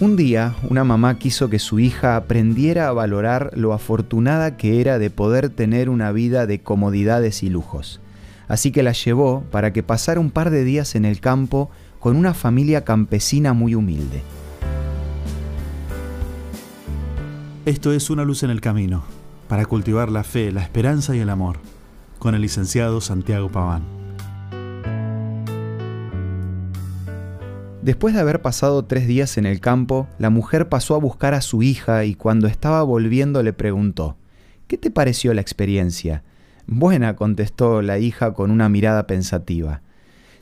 Un día, una mamá quiso que su hija aprendiera a valorar lo afortunada que era de poder tener una vida de comodidades y lujos. Así que la llevó para que pasara un par de días en el campo con una familia campesina muy humilde. Esto es Una luz en el camino, para cultivar la fe, la esperanza y el amor, con el licenciado Santiago Paván. Después de haber pasado tres días en el campo, la mujer pasó a buscar a su hija y cuando estaba volviendo le preguntó, ¿Qué te pareció la experiencia? Buena, contestó la hija con una mirada pensativa.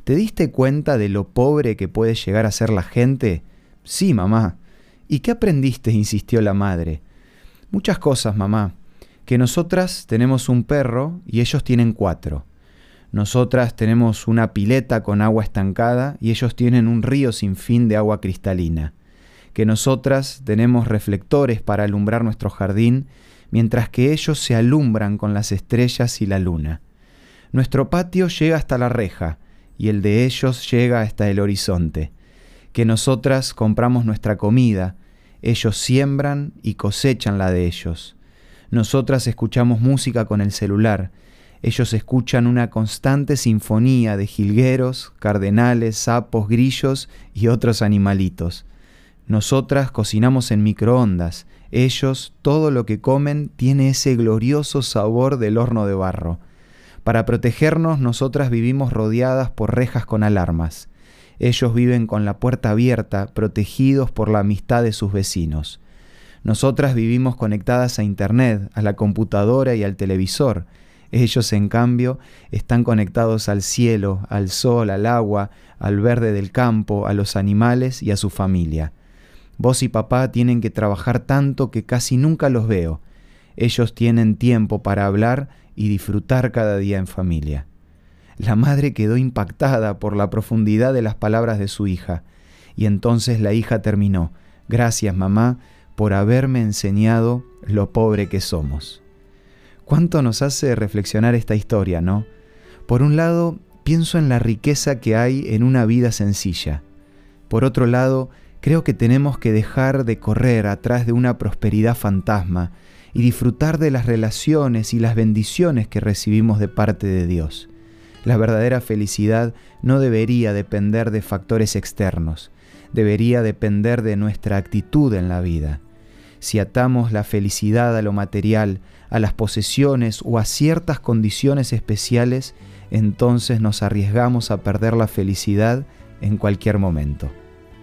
¿Te diste cuenta de lo pobre que puede llegar a ser la gente? Sí, mamá. ¿Y qué aprendiste? insistió la madre. Muchas cosas, mamá. Que nosotras tenemos un perro y ellos tienen cuatro nosotras tenemos una pileta con agua estancada y ellos tienen un río sin fin de agua cristalina. Que nosotras tenemos reflectores para alumbrar nuestro jardín, mientras que ellos se alumbran con las estrellas y la luna. Nuestro patio llega hasta la reja y el de ellos llega hasta el horizonte. Que nosotras compramos nuestra comida, ellos siembran y cosechan la de ellos. Nosotras escuchamos música con el celular, ellos escuchan una constante sinfonía de jilgueros, cardenales, sapos, grillos y otros animalitos. Nosotras cocinamos en microondas. Ellos, todo lo que comen tiene ese glorioso sabor del horno de barro. Para protegernos, nosotras vivimos rodeadas por rejas con alarmas. Ellos viven con la puerta abierta, protegidos por la amistad de sus vecinos. Nosotras vivimos conectadas a Internet, a la computadora y al televisor. Ellos, en cambio, están conectados al cielo, al sol, al agua, al verde del campo, a los animales y a su familia. Vos y papá tienen que trabajar tanto que casi nunca los veo. Ellos tienen tiempo para hablar y disfrutar cada día en familia. La madre quedó impactada por la profundidad de las palabras de su hija, y entonces la hija terminó, Gracias mamá por haberme enseñado lo pobre que somos. ¿Cuánto nos hace reflexionar esta historia, no? Por un lado, pienso en la riqueza que hay en una vida sencilla. Por otro lado, creo que tenemos que dejar de correr atrás de una prosperidad fantasma y disfrutar de las relaciones y las bendiciones que recibimos de parte de Dios. La verdadera felicidad no debería depender de factores externos, debería depender de nuestra actitud en la vida. Si atamos la felicidad a lo material, a las posesiones o a ciertas condiciones especiales, entonces nos arriesgamos a perder la felicidad en cualquier momento.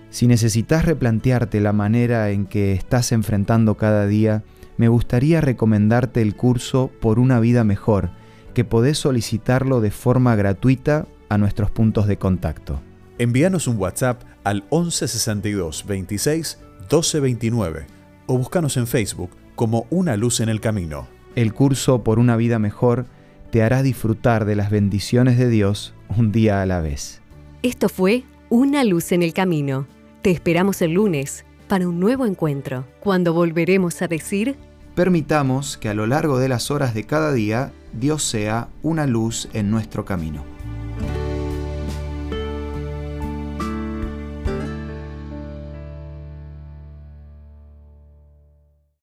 Si necesitas replantearte la manera en que estás enfrentando cada día, me gustaría recomendarte el curso Por una vida mejor, que podés solicitarlo de forma gratuita a nuestros puntos de contacto. Envíanos un WhatsApp al 1162 26 1229 o búscanos en Facebook como Una Luz en el Camino. El curso por una vida mejor te hará disfrutar de las bendiciones de Dios un día a la vez. Esto fue Una luz en el camino. Te esperamos el lunes para un nuevo encuentro, cuando volveremos a decir... Permitamos que a lo largo de las horas de cada día Dios sea una luz en nuestro camino.